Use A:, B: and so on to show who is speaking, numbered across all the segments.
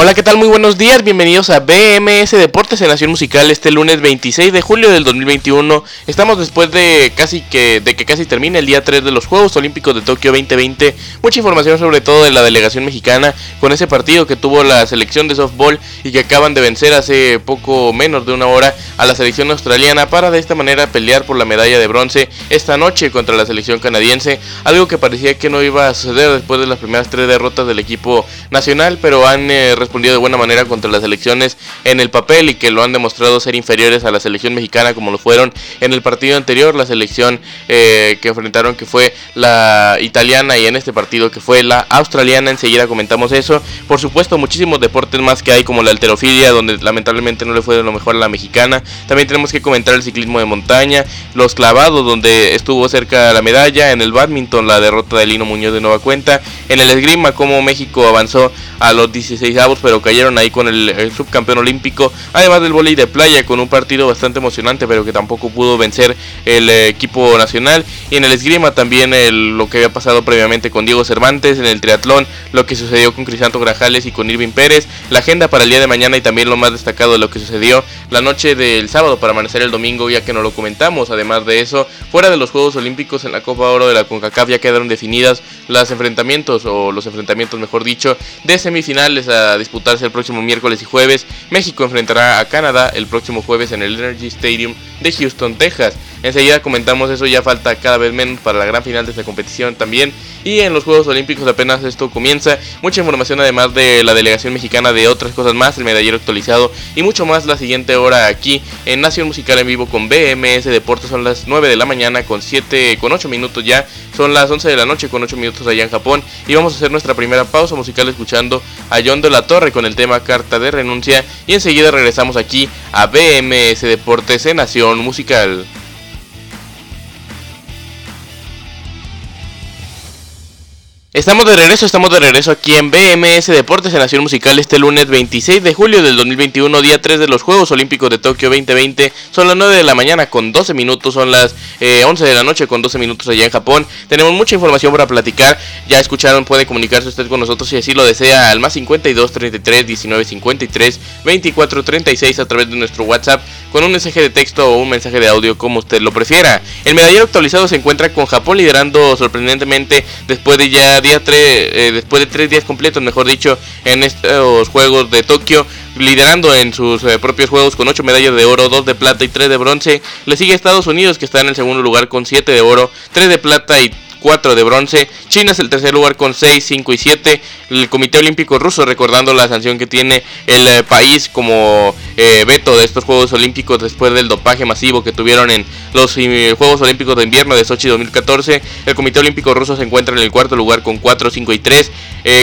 A: Hola, ¿qué tal? Muy buenos días, bienvenidos a BMS Deportes en Nación Musical este lunes 26 de julio del 2021. Estamos después de casi que de que casi termine el día 3 de los Juegos Olímpicos de Tokio 2020. Mucha información sobre todo de la delegación mexicana con ese partido que tuvo la selección de softball y que acaban de vencer hace poco menos de una hora a la selección australiana para de esta manera pelear por la medalla de bronce esta noche contra la selección canadiense, algo que parecía que no iba a suceder después de las primeras tres derrotas del equipo nacional, pero han eh, respondido de buena manera contra las selecciones en el papel y que lo han demostrado ser inferiores a la selección mexicana como lo fueron en el partido anterior, la selección eh, que enfrentaron que fue la italiana y en este partido que fue la australiana, enseguida comentamos eso. Por supuesto, muchísimos deportes más que hay como la alterofilia, donde lamentablemente no le fue de lo mejor a la mexicana. También tenemos que comentar el ciclismo de montaña, los clavados, donde estuvo cerca la medalla, en el badminton la derrota de Lino Muñoz de nueva cuenta, en el esgrima como México avanzó a los 16 avos pero cayeron ahí con el, subcampeón olímpico. Además del voleibol de playa, con un partido bastante emocionante, pero que tampoco pudo vencer el eh, equipo nacional. Y en el esgrima también lo que había pasado previamente con Diego Cervantes. En el triatlón, lo que sucedió con Crisanto Grajales y con Irving Pérez. La agenda para el día de mañana y también lo más destacado de lo que sucedió la noche del sábado para amanecer el domingo, ya que no lo comentamos. Además de eso, fuera de los Juegos Olímpicos en la Copa Oro de la CONCACAF ya quedaron definidas los enfrentamientos, o los enfrentamientos, mejor dicho, de semifinales a disputarse el próximo miércoles y jueves. México enfrentará a Canadá el próximo jueves en el Energy Stadium de Houston, Texas. Enseguida comentamos eso, ya falta cada vez menos para la gran final de esta competición también. Y en los Juegos Olímpicos apenas esto comienza. Mucha información además de la delegación mexicana, de otras cosas más, el medallero actualizado y mucho más la siguiente hora aquí en Nación Musical en vivo con BMS Deportes. Son las 9 de la mañana con 7, con 8 minutos ya. Son las 11 de la noche con 8 minutos allá en Japón. Y vamos a hacer nuestra primera pausa musical escuchando a John de la Torre con el tema Carta de Renuncia. Y enseguida regresamos aquí a BMS Deportes en Nación Musical. Estamos de regreso, estamos de regreso aquí en BMS Deportes en Nación Musical este lunes 26 de julio del 2021, día 3 de los Juegos Olímpicos de Tokio 2020. Son las 9 de la mañana con 12 minutos, son las 11 eh, de la noche con 12 minutos allá en Japón. Tenemos mucha información para platicar. Ya escucharon, puede comunicarse usted con nosotros si así lo desea al más 52 33 19 53 24 36 a través de nuestro WhatsApp con un mensaje de texto o un mensaje de audio como usted lo prefiera. El medallero actualizado se encuentra con Japón liderando sorprendentemente después de ya día 3, eh, después de tres días completos, mejor dicho, en estos Juegos de Tokio, liderando en sus eh, propios juegos con 8 medallas de oro, 2 de plata y 3 de bronce. Le sigue Estados Unidos que está en el segundo lugar con 7 de oro, 3 de plata y 4 de bronce. China es el tercer lugar con 6, 5 y 7. El Comité Olímpico Ruso, recordando la sanción que tiene el eh, país como eh, veto de estos Juegos Olímpicos después del dopaje masivo que tuvieron en los eh, Juegos Olímpicos de Invierno de Sochi 2014. El Comité Olímpico Ruso se encuentra en el cuarto lugar con 4, 5 y 3.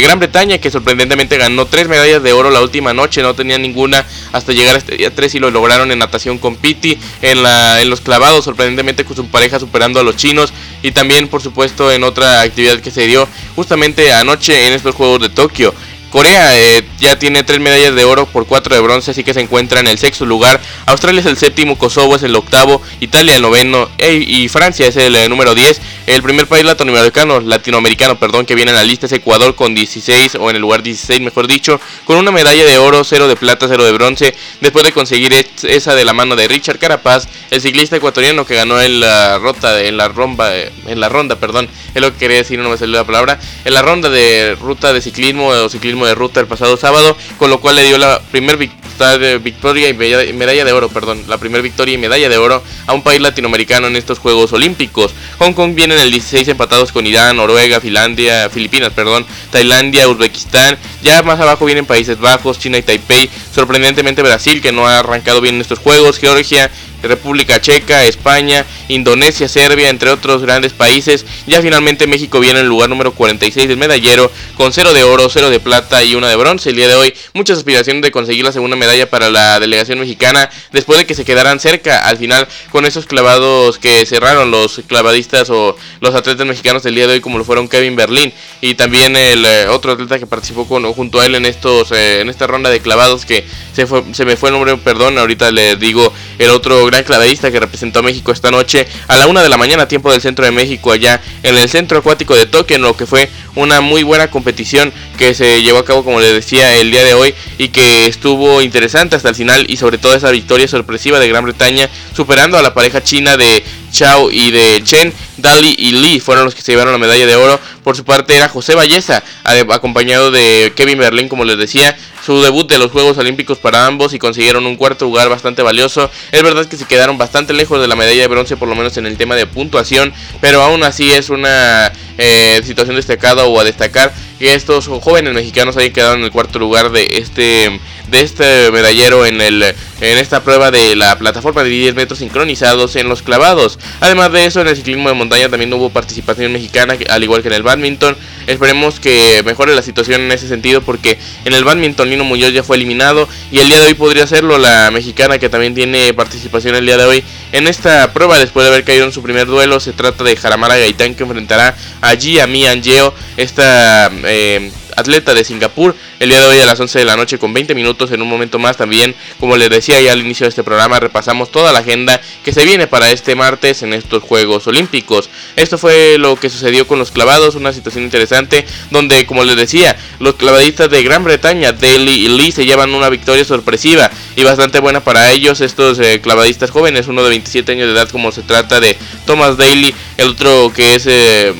A: Gran Bretaña, que sorprendentemente ganó 3 medallas de oro la última noche, no tenía ninguna hasta llegar a este día 3 y lo lograron en natación con Piti, en, la, en los clavados, sorprendentemente con su pareja superando a los chinos y también por supuesto en otra actividad que se dio justamente anoche en estos Juegos de Tokio. Corea eh, ya tiene tres medallas de oro por cuatro de bronce, así que se encuentra en el sexto lugar. Australia es el séptimo, Kosovo es el octavo, Italia el noveno y Francia es el eh, número 10. El primer país latinoamericano, latinoamericano, perdón, que viene en la lista es Ecuador con 16 o en el lugar 16, mejor dicho, con una medalla de oro, cero de plata, cero de bronce, después de conseguir esa de la mano de Richard Carapaz, el ciclista ecuatoriano que ganó en la rota, en la romba, eh, en la ronda, perdón, es lo que quería decir, no me salió la palabra, en la ronda de ruta de ciclismo o ciclismo de ruta el pasado sábado, con lo cual le dio la primera victoria y medalla de oro, perdón, la primera victoria y medalla de oro a un país latinoamericano en estos Juegos Olímpicos. Hong Kong viene en el 16 empatados con Irán, Noruega, Finlandia, Filipinas, perdón, Tailandia, Uzbekistán. Ya más abajo vienen Países Bajos, China y Taipei. Sorprendentemente Brasil que no ha arrancado bien en estos juegos, Georgia, República Checa, España, Indonesia, Serbia, entre otros grandes países. Ya finalmente México viene en el lugar número 46 del medallero, con 0 de oro, 0 de plata y 1 de bronce. El día de hoy, muchas aspiraciones de conseguir la segunda medalla para la delegación mexicana, después de que se quedaran cerca al final con esos clavados que cerraron los clavadistas o los atletas mexicanos del día de hoy, como lo fueron Kevin Berlín y también el eh, otro atleta que participó con, junto a él en estos eh, en esta ronda de clavados que se, fue, se me fue el nombre, perdón, ahorita le digo el otro gran clavadista que representó a México esta noche a la una de la mañana, tiempo del centro de México, allá en el centro acuático de Tokio, en lo que fue una muy buena competición que se llevó a cabo, como les decía, el día de hoy y que estuvo interesante hasta el final y sobre todo esa victoria sorpresiva de Gran Bretaña superando a la pareja china de Chao y de Chen, Dali y Lee fueron los que se llevaron la medalla de oro. Por su parte era José Valleza, acompañado de Kevin Berlín, como les decía, su debut de los Juegos Olímpicos para ambos y consiguieron un cuarto lugar bastante valioso. Es verdad que se quedaron bastante lejos de la medalla de bronce, por lo menos en el tema de puntuación, pero aún así es una eh, situación destacada o a destacar que estos jóvenes mexicanos hayan quedado en el cuarto lugar de este este medallero en el en esta prueba de la plataforma de 10 metros sincronizados en los clavados. Además de eso, en el ciclismo de montaña también hubo participación mexicana, al igual que en el badminton. Esperemos que mejore la situación en ese sentido porque en el badminton Lino Muñoz ya fue eliminado y el día de hoy podría serlo la mexicana que también tiene participación el día de hoy en esta prueba después de haber caído en su primer duelo. Se trata de Jaramara Gaitán que enfrentará allí a Mi Angeo, esta... Eh, atleta de Singapur, el día de hoy a las 11 de la noche con 20 minutos en un momento más también, como les decía ya al inicio de este programa, repasamos toda la agenda que se viene para este martes en estos Juegos Olímpicos. Esto fue lo que sucedió con los clavados, una situación interesante donde, como les decía, los clavadistas de Gran Bretaña, Daly y Lee, se llevan una victoria sorpresiva y bastante buena para ellos, estos eh, clavadistas jóvenes, uno de 27 años de edad como se trata de Thomas Daly, el otro que es... Eh,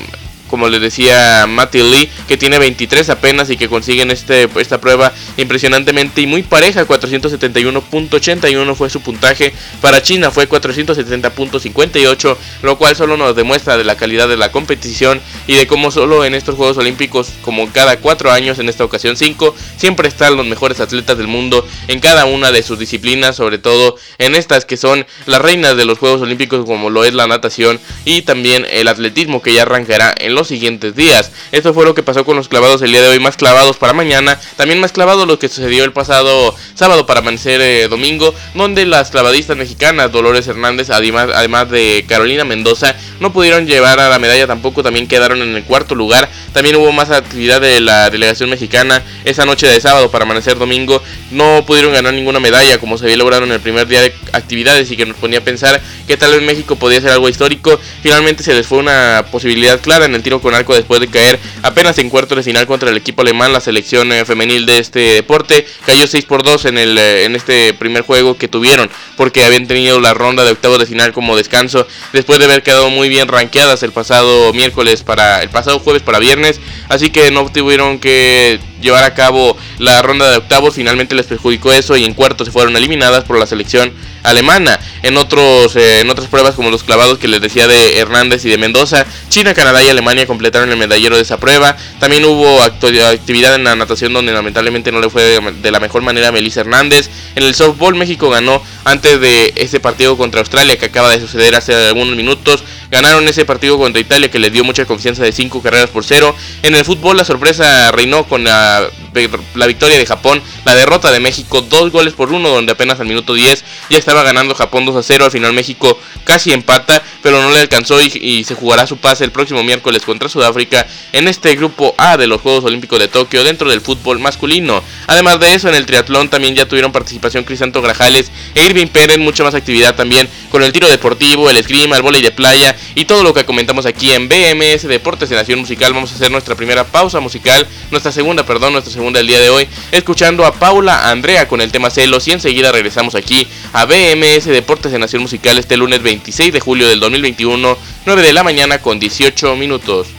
A: como les decía Matty Lee, que tiene 23 apenas y que consiguen este, esta prueba impresionantemente y muy pareja, 471.81 fue su puntaje, para China fue 470.58, lo cual solo nos demuestra de la calidad de la competición y de cómo solo en estos Juegos Olímpicos, como cada 4 años, en esta ocasión 5, siempre están los mejores atletas del mundo en cada una de sus disciplinas, sobre todo en estas que son las reinas de los Juegos Olímpicos como lo es la natación y también el atletismo que ya arrancará en los siguientes días. Esto fue lo que pasó con los clavados el día de hoy, más clavados para mañana, también más clavados lo que sucedió el pasado sábado para amanecer eh, domingo, donde las clavadistas mexicanas Dolores Hernández, además, además de Carolina Mendoza, no pudieron llevar a la medalla tampoco, también quedaron en el cuarto lugar. También hubo más actividad de la delegación mexicana esa noche de sábado para amanecer domingo. No pudieron ganar ninguna medalla como se había logrado en el primer día de actividades y que nos ponía a pensar que tal vez México podía ser algo histórico. Finalmente se les fue una posibilidad clara en el tiro con arco después de caer apenas en cuarto de final contra el equipo alemán, la selección eh, femenil de este deporte. Cayó 6 por 2 en, el, eh, en este primer juego que tuvieron porque habían tenido la ronda de octavos de final como descanso después de haber quedado muy bien rankeadas el pasado miércoles para el pasado jueves para viernes, así que no tuvieron que llevar a cabo la ronda de octavos, finalmente les perjudicó eso y en cuartos se fueron eliminadas por la selección alemana. En otros eh, en otras pruebas como los clavados que les decía de Hernández y de Mendoza, China, Canadá y Alemania completaron el medallero de esa prueba. También hubo actividad en la natación donde lamentablemente no le fue de la mejor manera a Melissa Hernández. En el softball México ganó antes de ese partido contra Australia que acaba de suceder hace algunos minutos. Ganaron ese partido contra Italia que les dio mucha confianza de 5 carreras por 0. En el fútbol la sorpresa reinó con la, la victoria de Japón, la derrota de México, 2 goles por 1 donde apenas al minuto 10 ya estaba ganando Japón 2 a 0. Al final México casi empata, pero no le alcanzó y, se jugará su pase el próximo miércoles contra Sudáfrica en este grupo A de los Juegos Olímpicos de Tokio dentro del fútbol masculino. Además de eso, en el triatlón también ya tuvieron participación Crisanto Grajales e Irving Pérez, mucha más actividad también con el tiro deportivo, el esgrima, el volei de playa y todo lo que comentamos aquí en BMS Deportes de Nación Musical. Vamos a hacer nuestra primera pausa musical, nuestra segunda, perdón, nuestra segunda del día de hoy, escuchando a Paula Andrea con el tema celos y enseguida regresamos aquí a BMS Deportes de Nación Musical este lunes 26 de julio del 2021, 9 de la mañana con 18 minutos.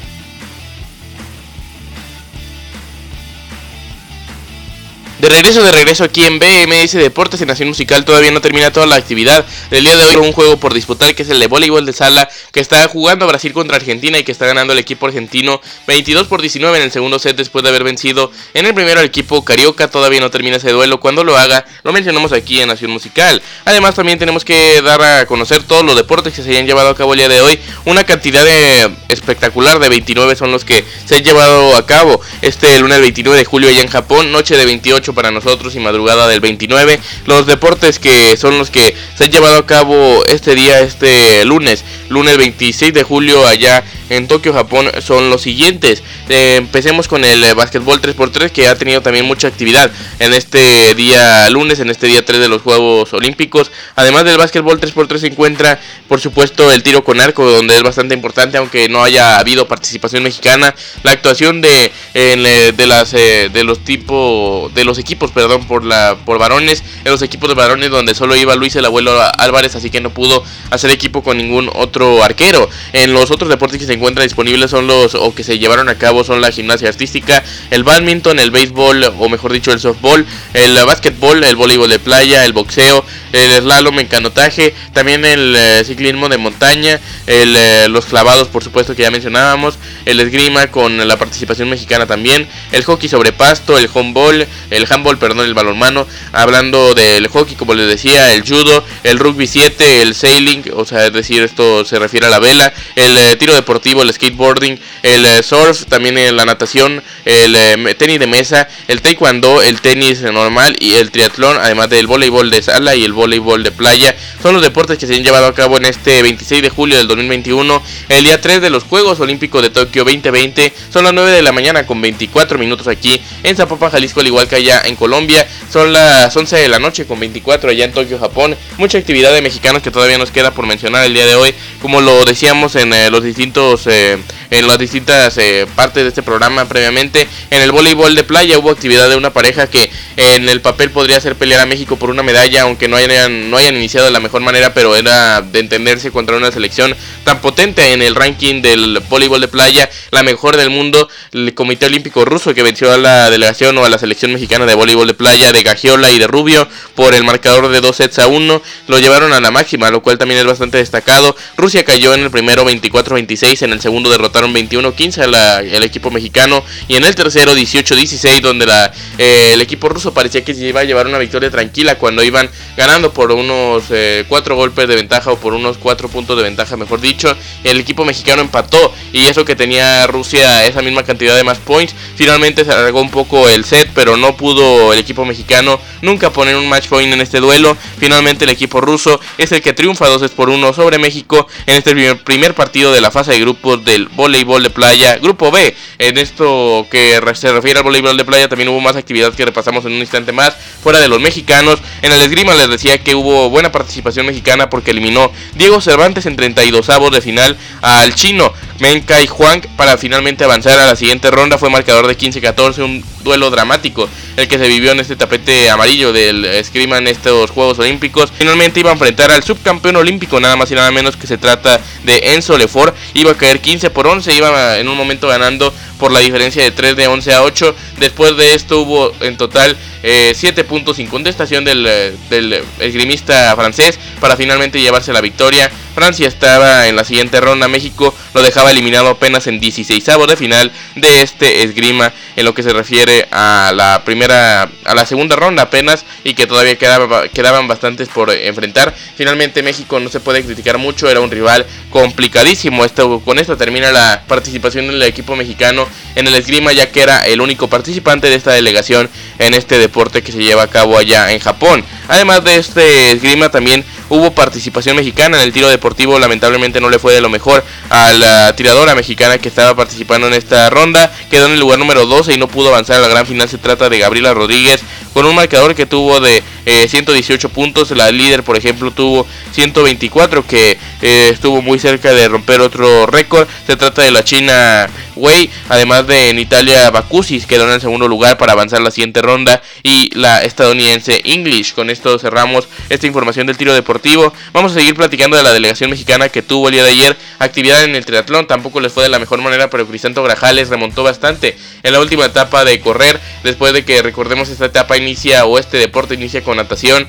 A: De regreso, de regreso aquí en BMS Deportes en Nación Musical todavía no termina toda la actividad. El día de hoy un juego por disputar que es el de voleibol de sala que está jugando Brasil contra Argentina y que está ganando el equipo argentino 22 por 19 en el segundo set después de haber vencido en el primero al equipo carioca. Todavía no termina ese duelo. Cuando lo haga lo mencionamos aquí en Nación Musical. Además también tenemos que dar a conocer todos los deportes que se hayan llevado a cabo el día de hoy. Una cantidad de espectacular de 29 son los que se han llevado a cabo. Este lunes 29 de julio allá en Japón, noche de 28 para nosotros y madrugada del 29. Los deportes que son los que se han llevado a cabo este día, este lunes, lunes 26 de julio allá en Tokio, Japón, son los siguientes. Eh, empecemos con el básquetbol 3x3 que ha tenido también mucha actividad en este día lunes, en este día 3 de los Juegos Olímpicos. Además del básquetbol 3x3 se encuentra, por supuesto, el tiro con arco, donde es bastante importante, aunque no haya habido participación mexicana. La actuación de, de, las, eh, de los tipos, de los equipos, perdón, por, la, por varones, en los equipos de varones donde solo iba Luis el abuelo Álvarez, así que no pudo hacer equipo con ningún otro arquero. En los otros deportes que se encuentran disponibles son los, o que se llevaron a cabo, son la gimnasia artística, el badminton, el béisbol, o mejor dicho, el softball, el básquetbol, el voleibol de playa, el boxeo, el slalom en canotaje, también el eh, ciclismo de montaña, el, eh, los clavados, por supuesto, que ya mencionábamos, el esgrima con la participación mexicana también, el hockey sobre pasto, el homeball, el handball, perdón, el balonmano, hablando del hockey, como les decía, el judo, el rugby 7, el sailing, o sea, es decir, esto se refiere a la vela, el eh, tiro deportivo, el skateboarding, el surf, también la natación, el tenis de mesa, el taekwondo, el tenis normal y el triatlón, además del voleibol de sala y el voleibol de playa. Son los deportes que se han llevado a cabo en este 26 de julio del 2021, el día 3 de los Juegos Olímpicos de Tokio 2020. Son las 9 de la mañana con 24 minutos aquí en Zapopan, Jalisco, al igual que allá en Colombia. Son las 11 de la noche con 24 allá en Tokio, Japón. Mucha actividad de mexicanos que todavía nos queda por mencionar el día de hoy. Como lo decíamos en eh, los distintos... Eh, en las distintas eh, partes de este programa previamente. En el voleibol de playa hubo actividad de una pareja que en el papel podría hacer pelear a México por una medalla, aunque no hayan, no hayan iniciado de la mejor manera, pero era de entenderse contra una selección tan potente en el ranking del voleibol de playa, la mejor del mundo, el Comité Olímpico Ruso que venció a la delegación o a la selección mexicana de voleibol de playa de Gagiola y de Rubio por el marcador de 2 sets a 1, lo llevaron a la máxima, lo cual también es bastante destacado. Rusia cayó en el primero 24-26, en el segundo derrotaron 21-15 el equipo mexicano y en el tercero 18-16 donde la, eh, el equipo ruso parecía que se iba a llevar una victoria tranquila cuando iban ganando por unos 4 eh, golpes de ventaja o por unos 4 puntos de ventaja mejor dicho. El equipo mexicano empató y eso que tenía Rusia esa misma cantidad de más points. Finalmente se alargó un poco el set pero no pudo el equipo mexicano nunca poner un match point en este duelo. Finalmente el equipo ruso es el que triunfa 2 por 1 sobre México en este primer, partido de la fase de grupos del voleibol de playa. Grupo B, en esto que se refiere al voleibol de playa también hubo más actividad que repasamos en un instante más fuera de los mexicanos. En el esgrima les decía que hubo buena participación mexicana porque eliminó Diego Cervantes en 32 avos de final al chino Menkai Juan para finalmente avanzar a la siguiente ronda. Fue marcador de 15-14, un duelo dramático que se vivió en este tapete amarillo del esgrima en estos Juegos Olímpicos. Finalmente iba a enfrentar al subcampeón olímpico, nada más y nada menos que se trata de Enzo Lefort. Iba a caer 15 por 11, iba en un momento ganando por la diferencia de 3 de 11 a 8. Después de esto hubo en total 7 eh, puntos sin contestación del, eh, del esgrimista francés para finalmente llevarse la victoria. Francia estaba en la siguiente ronda, México lo dejaba eliminado apenas en 16 de final de este esgrima en lo que se refiere a la primera, a la segunda ronda apenas y que todavía quedaba, quedaban bastantes por enfrentar. Finalmente México no se puede criticar mucho, era un rival complicadísimo. Esto, con esto termina la participación del equipo mexicano en el esgrima ya que era el único participante de esta delegación en este deporte que se lleva a cabo allá en Japón. Además de este esgrima también hubo participación mexicana en el tiro deportivo, lamentablemente no le fue de lo mejor a la tiradora mexicana que estaba participando en esta ronda, quedó en el lugar número 12 y no pudo avanzar a la gran final, se trata de Gabriela Rodríguez con un marcador que tuvo de 118 eh, puntos, la líder por ejemplo tuvo 124 que eh, estuvo muy cerca de romper otro récord, se trata de la china Wei, además de en Italia Bakusis quedó en el segundo lugar para avanzar la siguiente ronda y la estadounidense English. Con esto cerramos esta información del tiro deportivo. Vamos a seguir platicando de la delegación mexicana que tuvo el día de ayer actividad en el triatlón. Tampoco les fue de la mejor manera, pero Crisanto Grajales remontó bastante en la última etapa de correr. Después de que recordemos esta etapa inicia o este deporte inicia con natación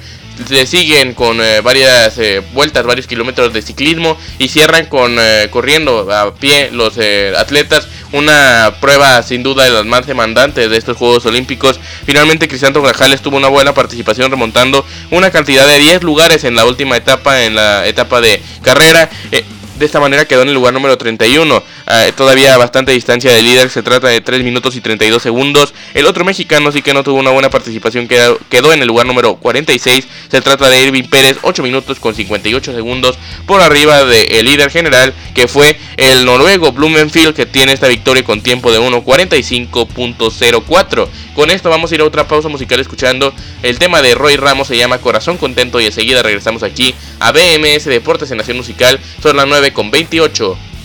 A: le siguen con eh, varias eh, vueltas, varios kilómetros de ciclismo y cierran con eh, corriendo a pie los atletas. Una prueba sin duda de las más demandantes de estos Juegos Olímpicos. Finalmente Cristiano Grajales tuvo una buena participación remontando una cantidad de 10 lugares en la última etapa, en la etapa de carrera. De esta manera quedó en el lugar número 31. Ah, todavía bastante distancia del líder. Se trata de 3 minutos y 32 segundos. El otro mexicano sí que no tuvo una buena participación. Quedó, quedó en el lugar número 46. Se trata de Irving Pérez. 8 minutos con 58 segundos. Por arriba del líder general. Que fue el noruego Blumenfield. Que tiene esta victoria con tiempo de 1.45.04. Con esto vamos a ir a otra pausa musical escuchando el tema de Roy Ramos. Se llama Corazón Contento. Y enseguida regresamos aquí a BMS Deportes en Nación Musical. Son las 9 29,28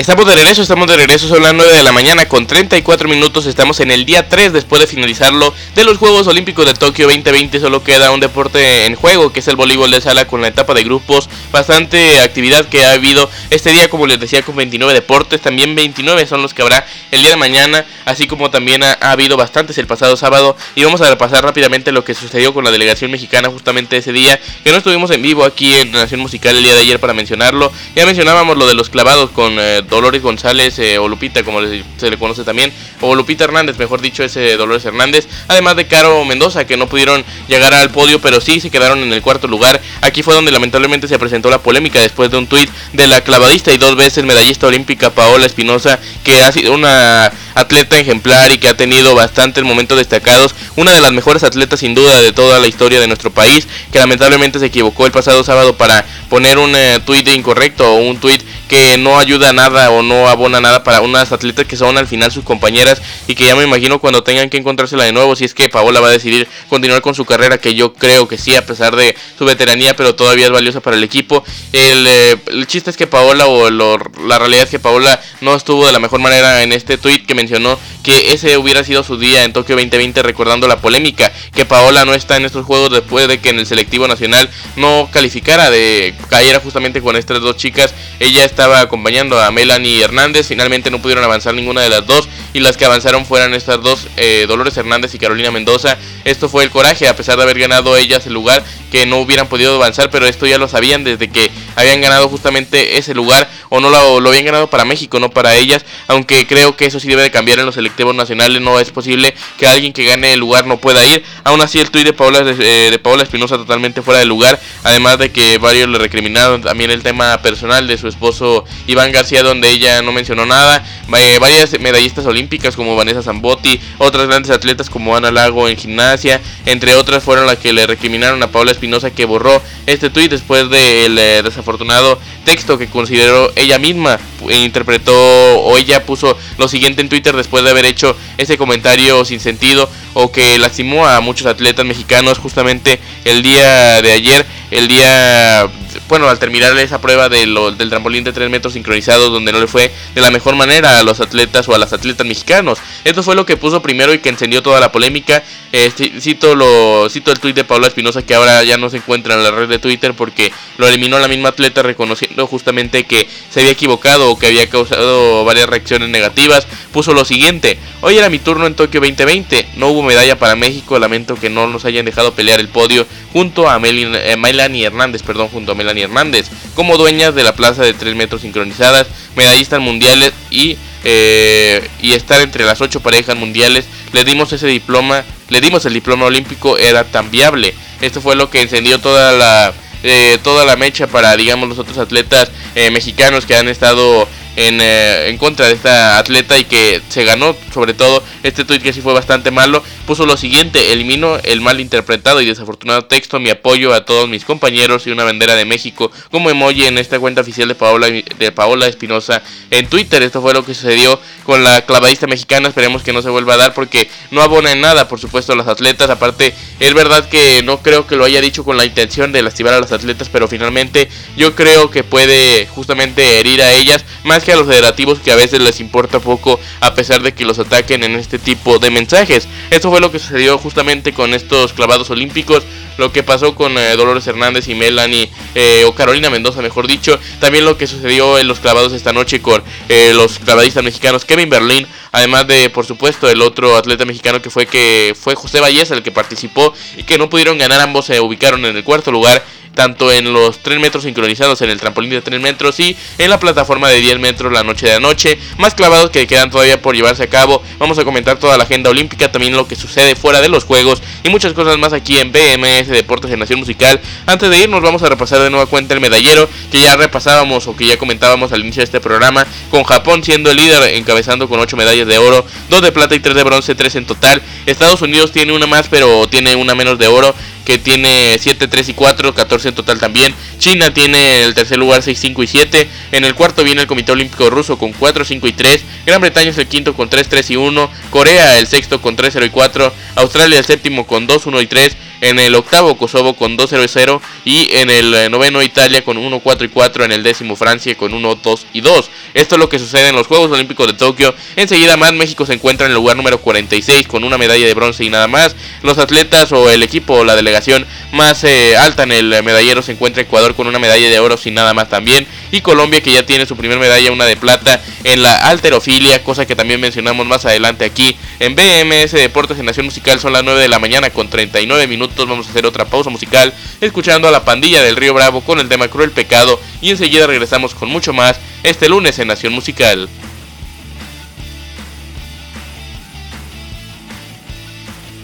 A: Estamos de regreso, estamos de regreso, son las 9 de la mañana con 34 minutos, estamos en el día 3 después de finalizarlo de los Juegos Olímpicos de Tokio 2020, solo queda un deporte en juego que es el voleibol de sala con la etapa de grupos, bastante actividad que ha habido este día como les decía con 29 deportes, también 29 son los que habrá el día de mañana, así como también ha, habido bastantes el pasado sábado y vamos a repasar rápidamente lo que sucedió con la delegación mexicana justamente ese día, que no estuvimos en vivo aquí en Nación Musical el día de ayer para mencionarlo, ya mencionábamos lo de los clavados con... Eh, Dolores González eh, o Lupita, como se le conoce también, o Lupita Hernández, mejor dicho, ese Dolores Hernández, además de Caro Mendoza, que no pudieron llegar al podio, pero sí se quedaron en el cuarto lugar. Aquí fue donde lamentablemente se presentó la polémica después de un tuit de la clavadista y dos veces medallista olímpica Paola Espinosa, que ha sido una atleta ejemplar y que ha tenido bastantes momentos destacados, una de las mejores atletas sin duda de toda la historia de nuestro país, que lamentablemente se equivocó el pasado sábado para poner un eh, tuit incorrecto o un tuit que no ayuda a nada o no abona nada para unas atletas que son al final sus compañeras y que ya me imagino cuando tengan que encontrársela de nuevo si es que Paola va a decidir continuar con su carrera que yo creo que sí a pesar de su veteranía pero todavía es valiosa para el equipo. El, eh, chiste es que Paola o la realidad es que Paola no estuvo de la mejor manera en este tweet que mencionó que ese hubiera sido su día en Tokio 2020 recordando la polémica que Paola no está en estos juegos después de que en el selectivo nacional no calificara de cayera justamente con estas dos chicas ella estaba acompañando a Melanie Hernández. Finalmente no pudieron avanzar ninguna de las dos y las que avanzaron fueron estas dos, eh, Dolores Hernández y Carolina Mendoza. Esto fue el coraje, a pesar de haber ganado ellas el lugar, que no hubieran podido avanzar, pero esto ya lo sabían desde que habían ganado justamente ese lugar o no lo, habían ganado para México, no para ellas, aunque creo que eso sí debe de cambiar en los selectivos nacionales, no es posible que alguien que gane el lugar no pueda ir. Aún así el tuit de Paola, de, eh, Paola Espinosa totalmente fuera de lugar, además de que varios le recriminaron también el tema personal de su esposo Iván García, donde ella no mencionó nada. Eh, varias medallistas olímpicas como Vanessa Zambotti, otras grandes atletas como Ana Lago en gimnasia, entre otras fueron las que le recriminaron a Paula Espinosa que borró este tuit después del eh, desafortunado texto que consideró ella misma e interpretó o ella puso lo siguiente en Twitter después de haber hecho ese comentario sin sentido o que lastimó a muchos atletas mexicanos justamente el día de ayer, el día bueno, al terminar esa prueba de del trampolín de 3 metros sincronizado, donde no le fue de la mejor manera a los atletas o a las atletas mexicanos. Esto fue lo que puso primero y que encendió toda la polémica. Eh, cito, lo, cito el tuit de Paula Espinosa, que ahora ya no se encuentra en la red de Twitter porque lo eliminó la misma atleta, reconociendo justamente que se había equivocado o que había causado varias reacciones negativas. Puso lo siguiente: Hoy era mi turno en Tokio 2020. No hubo medalla para México. Lamento que no nos hayan dejado pelear el podio junto a eh, Melanie Hernández, perdón, junto a Melanie Hernández, como dueñas de la plaza de 3 metros sincronizadas, medallistas mundiales y, eh, y estar entre las 8 parejas mundiales. Le dimos ese diploma, le dimos el diploma olímpico, era tan viable. Esto fue lo que encendió toda la, eh, toda la mecha para, digamos, los otros atletas eh, mexicanos que han estado en, contra de esta atleta y que se ganó sobre todo este tweet que sí fue bastante malo puso lo siguiente, elimino el mal interpretado y desafortunado texto, mi apoyo a todos mis compañeros y una bandera de México como emoji en esta cuenta oficial de Paola, de Paola Espinosa en Twitter. Esto fue lo que sucedió con la clavadista mexicana, esperemos que no se vuelva a dar porque no abona en nada, por supuesto, a los atletas. Aparte, es verdad que no creo que lo haya dicho con la intención de lastimar a los atletas, pero finalmente yo creo que puede justamente herir a ellas más que a los federativos que a veces les importa poco a pesar de que los ataquen en este tipo de mensajes. Esto fue lo que sucedió justamente con estos clavados olímpicos, lo que pasó con eh, Dolores Hernández y Melanie, eh, o Carolina Mendoza mejor dicho, también lo que sucedió en los clavados esta noche con eh, los clavadistas mexicanos Kevin Berlín, además de por supuesto el otro atleta mexicano que fue que fue José Valleza el que participó y que no pudieron ganar, ambos se ubicaron en el cuarto lugar tanto en los 3 metros sincronizados en el trampolín de 3 metros y en la plataforma de 10 metros la noche de anoche. Más clavados que quedan todavía por llevarse a cabo. Vamos a comentar toda la agenda olímpica, también lo que sucede fuera de los Juegos y muchas cosas más aquí en BMS Deportes en Nación Musical. Antes de irnos vamos a repasar de nueva cuenta el medallero que ya repasábamos o que ya comentábamos al inicio de este programa con Japón siendo el líder encabezando con 8 medallas de oro, 2 de plata y 3 de bronce, 3 en total. Estados Unidos tiene una más pero tiene una menos de oro que tiene 7, 3 y 4, 14 en total también. China tiene el tercer lugar 6, 5 y 7. En el cuarto viene el Comité Olímpico Ruso con 4, 5 y 3. Gran Bretaña es el quinto con 3, 3 y 1. Corea el sexto con 3, 0 y 4. Australia el séptimo con 2, 1 y 3 en el octavo Kosovo con 2-0-0 y en el eh, noveno Italia con 1-4 y 4, en el décimo Francia con 1-2 y 2. Esto es lo que sucede en los Juegos Olímpicos de Tokio. Enseguida más México se encuentra en el lugar número 46 con una medalla de bronce y nada más. Los atletas o el equipo o la delegación más eh, alta en el medallero se encuentra Ecuador con una medalla de oro sin nada más también. Y Colombia que ya tiene su primera medalla, una de plata en la alterofilia, cosa que también mencionamos más adelante aquí en BMS Deportes en Nación Musical. Son las 9 de la mañana con 39 minutos vamos a hacer otra pausa musical escuchando a la pandilla del Río Bravo con el tema Cruel Pecado y enseguida regresamos con mucho más este lunes en Nación Musical.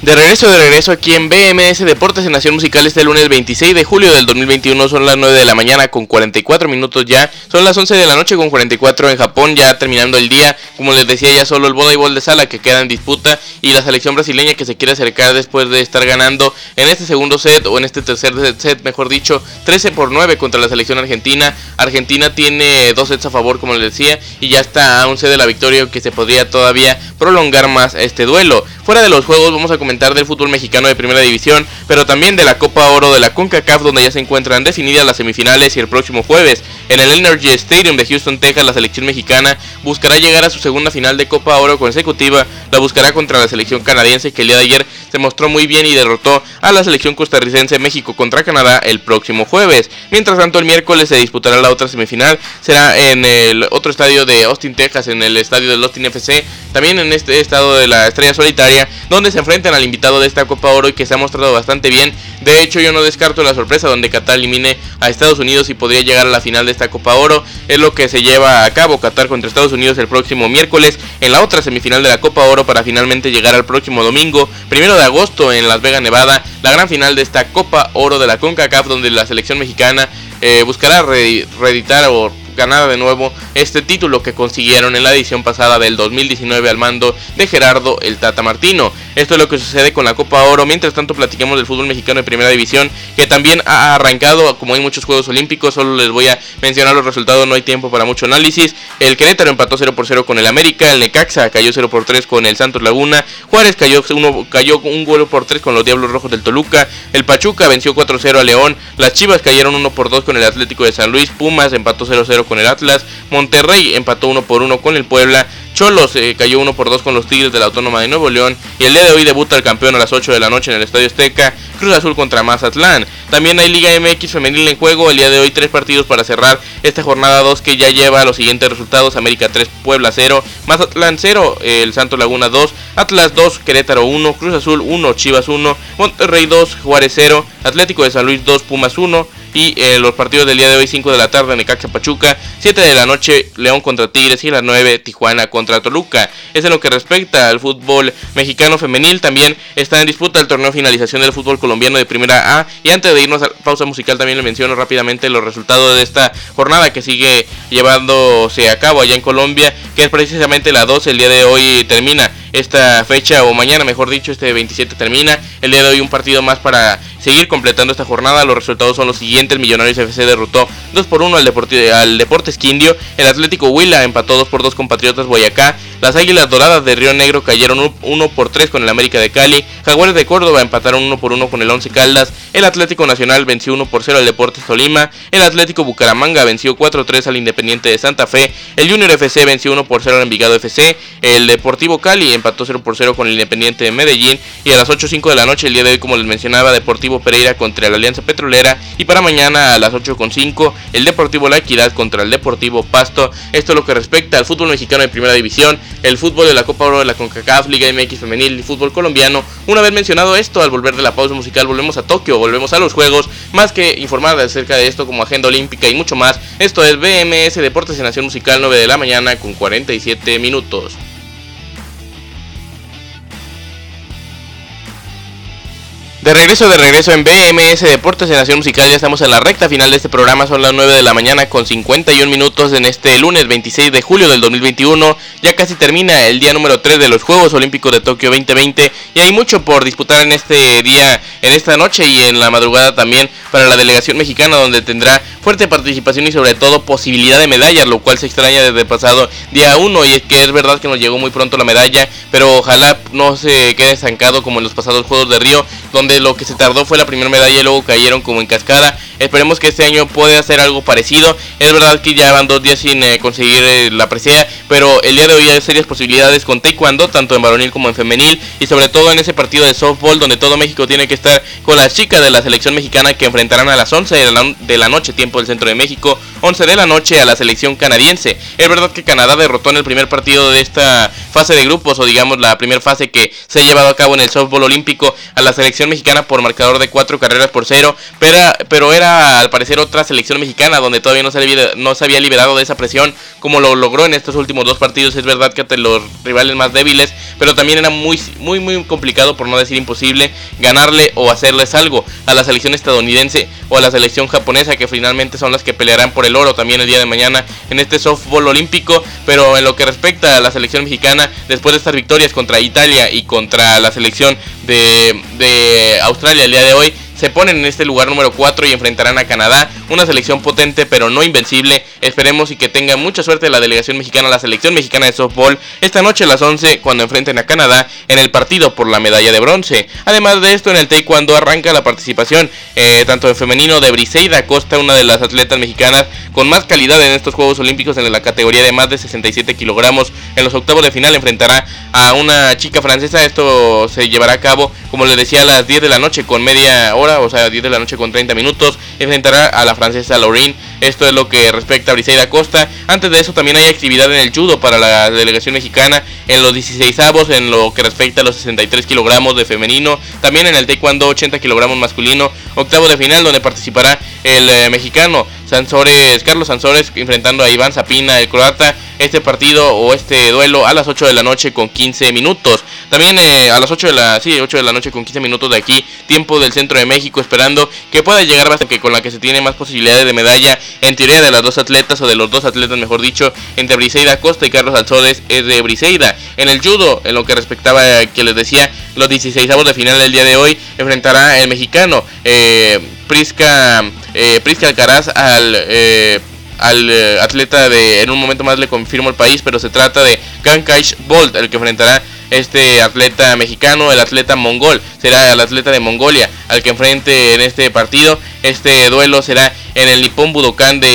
A: De regreso, de regreso aquí en BMS Deportes en Nación Musical este lunes 26 de julio del 2021 son las 9 de la mañana con 44 minutos ya, son las 11 de la noche con 44 en Japón ya terminando el día, como les decía ya solo el voleibol de sala que queda en disputa y la selección brasileña que se quiere acercar después de estar ganando en este segundo set o en este tercer set mejor dicho 13 por 9 contra la selección argentina, Argentina tiene dos sets a favor como les decía y ya está a un set de la victoria que se podría todavía prolongar más este duelo, fuera de los juegos vamos a comentar del fútbol mexicano de primera división, pero también de la Copa Oro de la CONCACAF donde ya se encuentran definidas las semifinales y el próximo jueves en el Energy Stadium de Houston, Texas, la selección mexicana buscará llegar a su segunda final de Copa Oro consecutiva, la buscará contra la selección canadiense que el día de ayer se mostró muy bien y derrotó a la selección costarricense México contra Canadá el próximo jueves. Mientras tanto el miércoles se disputará la otra semifinal, será en el otro estadio de Austin, Texas, en el estadio del Austin FC, también en este estado de la Estrella Solitaria, donde se enfrentan al invitado de esta Copa Oro y que se ha mostrado bastante bien. De hecho, yo no descarto la sorpresa donde Qatar elimine a Estados Unidos y podría llegar a la final de esta Copa Oro. Es lo que se lleva a cabo Qatar contra Estados Unidos el próximo miércoles en la otra semifinal de la Copa Oro para finalmente llegar al próximo domingo, primero de agosto en Las Vegas, Nevada, la gran final de esta Copa Oro de la CONCACAF donde la selección mexicana eh, buscará reeditar o ganar de nuevo este título que consiguieron en la edición pasada del 2019 al mando de Gerardo el Tata Martino. Esto es lo que sucede con la Copa Oro. Mientras tanto, platiquemos del fútbol mexicano de primera división, que también ha arrancado, como hay muchos Juegos Olímpicos. Solo les voy a mencionar los resultados, no hay tiempo para mucho análisis. El Querétaro empató 0 por 0 con el América. El Necaxa cayó 0 por 3 con el Santos Laguna. Juárez cayó, uno, cayó un gol por 3 con los Diablos Rojos del Toluca. El Pachuca venció 4-0 a León. Las Chivas cayeron 1 por 2 con el Atlético de San Luis. Pumas empató 0-0 con el Atlas. Monterrey empató 1 por 1 con el Puebla. Cholos eh, cayó 1 por 2 con los Tigres de la Autónoma de Nuevo León. Y el día de hoy debuta el campeón a las 8 de la noche en el Estadio Azteca. Cruz Azul contra Mazatlán. También hay Liga MX femenil en juego. El día de hoy tres partidos para cerrar esta jornada 2 que ya lleva los siguientes resultados. América 3, Puebla 0, Mazatlán 0, el Santo Laguna 2, Atlas 2, Querétaro 1, Cruz Azul 1, Chivas 1, Monterrey 2, Juárez 0, Atlético de San Luis 2, Pumas 1, y eh, los partidos del día de hoy 5 de la tarde Necaxa Pachuca, 7 de la noche León contra Tigres y las 9 Tijuana contra Toluca. Es en lo que respecta al fútbol mexicano femenil, también está en disputa el torneo finalización del fútbol colombiano de primera A y antes de irnos a pausa musical también le menciono rápidamente los resultados de esta jornada que sigue llevándose a cabo allá en Colombia, que es precisamente la 12 el día de hoy termina esta fecha, o mañana mejor dicho, este 27 termina. El día de hoy un partido más para seguir completando esta jornada. Los resultados son los siguientes. Millonarios FC derrotó 2 por 1 al, al Deportes Quindio. El Atlético Huila empató 2 por 2 con Patriotas Boyacá. Las Águilas Doradas de Río Negro cayeron 1 por 3 con el América de Cali. Jaguares de Córdoba empataron 1 por 1 con el Once Caldas. El Atlético Nacional venció 1 por 0 al Deportes Tolima. El Atlético Bucaramanga venció 4-3 al Independiente de Santa Fe. El Junior FC venció 1 por 0 al Envigado FC. El Deportivo Cali empató 0 por 0 con el Independiente de Medellín. Y a las 8.05 de la noche, el día de hoy, como les mencionaba, Deportivo Pereira contra la Alianza Petrolera. Y para mañana a las 8.05, el Deportivo La Equidad contra el Deportivo Pasto. Esto es lo que respecta al fútbol mexicano de primera división, el fútbol de la Copa Oro de la CONCACAF, Liga MX Femenil y fútbol colombiano. Una vez mencionado esto, al volver de la pausa musical, volvemos a Tokio, volvemos a los juegos. Más que informar acerca de esto como agenda olímpica y mucho más, esto es BMS Deportes en Nación Musical 9 de la mañana con 47 minutos. De regreso, de regreso en BMS Deportes en Nación Musical, ya estamos en la recta final de este programa, son las 9 de la mañana con 51 minutos en este lunes 26 de julio del 2021, ya casi termina el día número 3 de los Juegos Olímpicos de Tokio 2020 y hay mucho por disputar en este día, en esta noche y en la madrugada también para la delegación mexicana donde tendrá fuerte participación y sobre todo posibilidad de medallas, lo cual se extraña desde el pasado día 1 y es que es verdad que nos llegó muy pronto la medalla, pero ojalá no se quede estancado como en los pasados Juegos de Río, donde lo que se tardó fue la primera medalla y luego cayeron como en cascada. Esperemos que este año pueda hacer algo parecido. Es verdad que ya van dos días sin eh, conseguir eh, la presea, pero el día de hoy hay serias posibilidades con Taekwondo, tanto en varonil como en femenil, y sobre todo en ese partido de softball donde todo México tiene que estar con las chicas de la selección mexicana que enfrentarán a las 11 de la, noche, tiempo del centro de México, 11 de la noche a la selección canadiense. Es verdad que Canadá derrotó en el primer partido de esta fase de grupos, o digamos la primera fase que se ha llevado a cabo en el softball olímpico a la selección mexicana por marcador de 4 carreras por 0, pero, pero era al parecer otra selección mexicana donde todavía no se, había, no se había liberado de esa presión como lo logró en estos últimos dos partidos. Es verdad que ante los rivales más débiles, pero también era muy, muy, muy complicado, por no decir imposible, ganarle o hacerles algo a la selección estadounidense o a la selección japonesa, que finalmente son las que pelearán por el oro también el día de mañana en este softball olímpico. Pero en lo que respecta a la selección mexicana, después de estas victorias contra Italia y contra la selección de, de Australia el día de hoy, se ponen en este lugar número 4 y enfrentarán a Canadá, una selección potente pero no invencible. Esperemos y que tenga mucha suerte la delegación mexicana, la selección mexicana de softball, esta noche a las 11 cuando enfrenten a Canadá en el partido por la medalla de bronce. Además de esto, en el taekwondo arranca la participación eh, tanto en femenino de Briseida Costa, una de las atletas mexicanas con más calidad en estos Juegos Olímpicos en la categoría de más de 67 kilogramos. En los octavos de final enfrentará a una chica francesa. Esto se llevará a cabo, como les decía, a las 10 de la noche con media hora o sea, 10 de la noche con 30 minutos, enfrentará a la francesa Laurin. Esto es lo que respecta a Briseida Costa. Antes de eso también hay actividad en el judo para la delegación mexicana en los 16 avos, en lo que respecta a los 63 kilogramos de femenino, también en el taekwondo 80 kilogramos masculino, octavo de final donde participará el eh, mexicano Sansores, Carlos Sansores enfrentando a Iván Zapina, el croata, este partido o este duelo a las 8 de la noche con 15 minutos. También eh, a las 8 de la, sí, 8 de la noche con 15 minutos de aquí, tiempo del centro de México, esperando que pueda llegar bastante que con la que se tiene más posibilidades de medalla, en teoría de las dos atletas o de los dos atletas, mejor dicho, entre Briseida Costa y Carlos Sansores es de Briseida. En el judo, en lo que respectaba que les decía, los 16 avos de final del día de hoy, enfrentará el mexicano eh, Prisca, eh, Prisca Alcaraz al... Eh, al eh, atleta de en un momento más le confirmo el país pero se trata de Kankaish Bolt el que enfrentará este atleta mexicano, el atleta mongol, será el atleta de Mongolia al que enfrente en este partido. Este duelo será en el Nippon Budokan de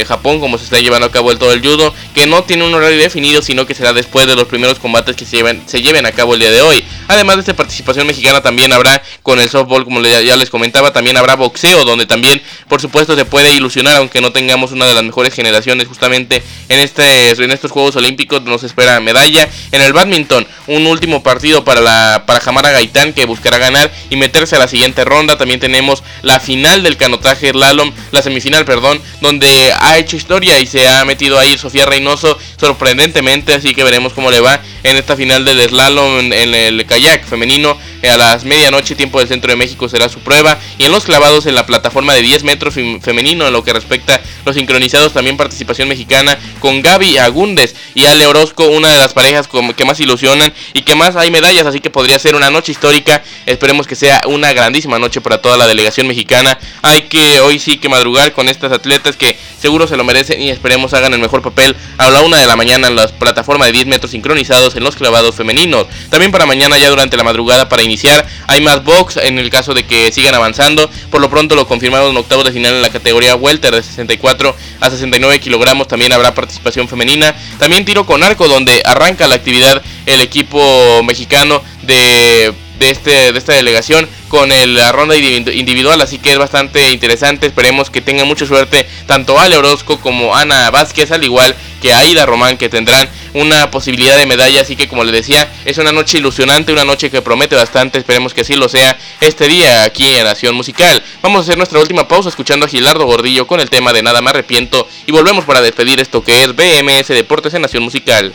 A: eh, Japón, como se está llevando a cabo el todo el judo, que no tiene un horario definido, sino que será después de los primeros combates que se lleven, se lleven a cabo el día de hoy. Además de esta participación mexicana, también habrá con el softball, como ya les comentaba, también habrá boxeo, donde también, por supuesto, se puede ilusionar, aunque no tengamos una de las mejores generaciones justamente en, este, en estos Juegos Olímpicos, nos espera medalla. En el badminton, un último partido para, la, para Jamara Gaitán, que buscará ganar y meterse a la siguiente ronda. También tenemos la final del canotaje slalom, la semifinal, perdón, donde ha hecho historia y se ha metido ahí Sofía Reynoso sorprendentemente, así que veremos cómo le va en esta final del slalom en, el kayak femenino. A las medianoche, tiempo del centro de México, será su prueba. Y en los clavados en la plataforma de 10 metros femenino, en lo que respecta a los sincronizados, también participación mexicana con Gaby Agúndez y Ale Orozco, una de las parejas que más ilusionan y que más hay medallas. Así que podría ser una noche histórica. Esperemos que sea una grandísima noche para toda la delegación mexicana. Hay que hoy sí que madrugar con estas atletas que seguro se lo merecen y esperemos hagan el mejor papel a la una de la mañana en las plataformas de 10 metros sincronizados en los clavados femeninos. También para mañana ya durante la madrugada para iniciar hay más box en el caso de que sigan avanzando. Por lo pronto lo confirmaron en octavos de final en la categoría welter de 64 a 69 kilogramos. También habrá participación femenina. También tiro con arco donde arranca la actividad el equipo mexicano de de, este, de esta delegación con la ronda individual, así que es bastante interesante. Esperemos que tengan mucha suerte tanto Ale Orozco como Ana Vázquez, al igual que Aida Román, que tendrán una posibilidad de medalla. Así que, como les decía, es una noche ilusionante, una noche que promete bastante. Esperemos que así lo sea este día aquí en Nación Musical. Vamos a hacer nuestra última pausa escuchando a Gilardo Gordillo con el tema de Nada me arrepiento y volvemos para despedir esto que es BMS Deportes en Nación Musical.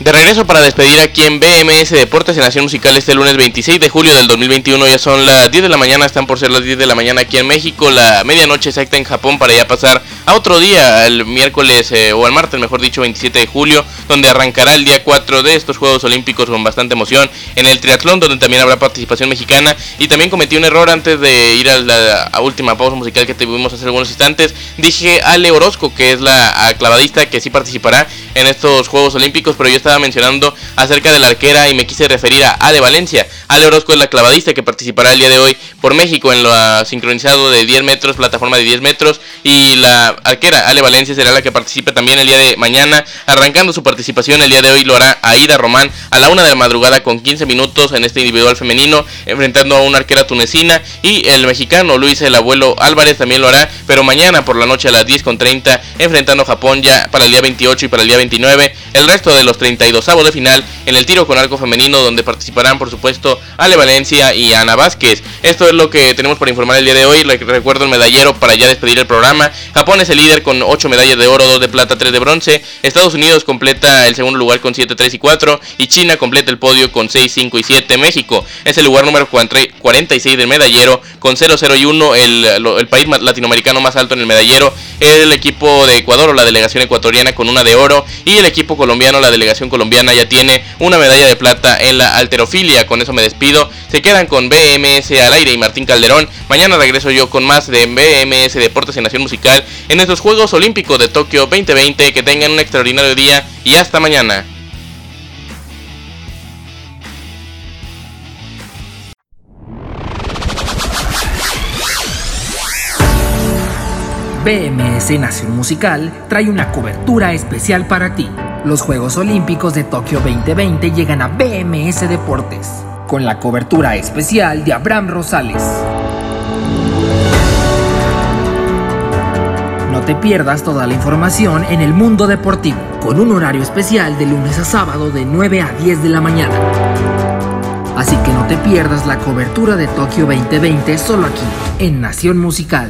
A: De regreso para despedir aquí en BMS Deportes en Nación Musical este lunes 26 de julio del 2021. Ya son las 10 de la mañana, están por ser las 10 de la mañana aquí en México, la medianoche exacta en Japón para ya pasar a otro día, el miércoles eh, o el martes, mejor dicho, 27 de julio, donde arrancará el día 4 de estos Juegos Olímpicos con bastante emoción en el triatlón, donde también habrá participación mexicana. Y también cometí un error antes de ir a la última pausa musical que tuvimos hace algunos instantes. Dije Ale Orozco, que es la clavadista que sí participará en estos Juegos Olímpicos, pero yo estaba mencionando acerca de la arquera y me quise referir a Ale Valencia. Ale Orozco es la clavadista que participará el día de hoy por México en lo sincronizado de 10 metros, plataforma de 10 metros. Y la arquera Ale Valencia será la que participe también el día de mañana. Arrancando su participación el día de hoy lo hará Aida Román a la una de la madrugada con 15 minutos en este individual femenino, enfrentando a una arquera tunecina. Y el mexicano Luis el abuelo Álvarez también lo hará, pero mañana por la noche a las 10 con 30, enfrentando a Japón ya para el día 28 y para el día 29. El resto de los 32 de final en el tiro con arco femenino, donde participarán, por supuesto, Ale Valencia y Ana Vázquez. Esto es lo que tenemos para informar el día de hoy. Recuerdo el medallero para ya despedir el programa. Es el líder con 8 medallas de oro, 2 de plata, 3 de bronce. Estados Unidos completa el segundo lugar con 7, 3 y 4. Y China completa el podio con 6, 5 y 7. México es el lugar número 46 del medallero con 0, 0 y 1. El, el país latinoamericano más alto en el medallero. El equipo de Ecuador o la delegación ecuatoriana con una de oro. Y el equipo colombiano, la delegación colombiana ya tiene una medalla de plata en la alterofilia. Con eso me despido. Se quedan con BMS al aire y Martín Calderón. Mañana regreso yo con más de BMS Deportes en Nación Musical en estos Juegos Olímpicos de Tokio 2020. Que tengan un extraordinario día y hasta mañana.
B: BMS Nación Musical trae una cobertura especial para ti. Los Juegos Olímpicos de Tokio 2020 llegan a BMS Deportes, con la cobertura especial de Abraham Rosales. No te pierdas toda la información en el mundo deportivo, con un horario especial de lunes a sábado de 9 a 10 de la mañana. Así que no te pierdas la cobertura de Tokio 2020 solo aquí, en Nación Musical.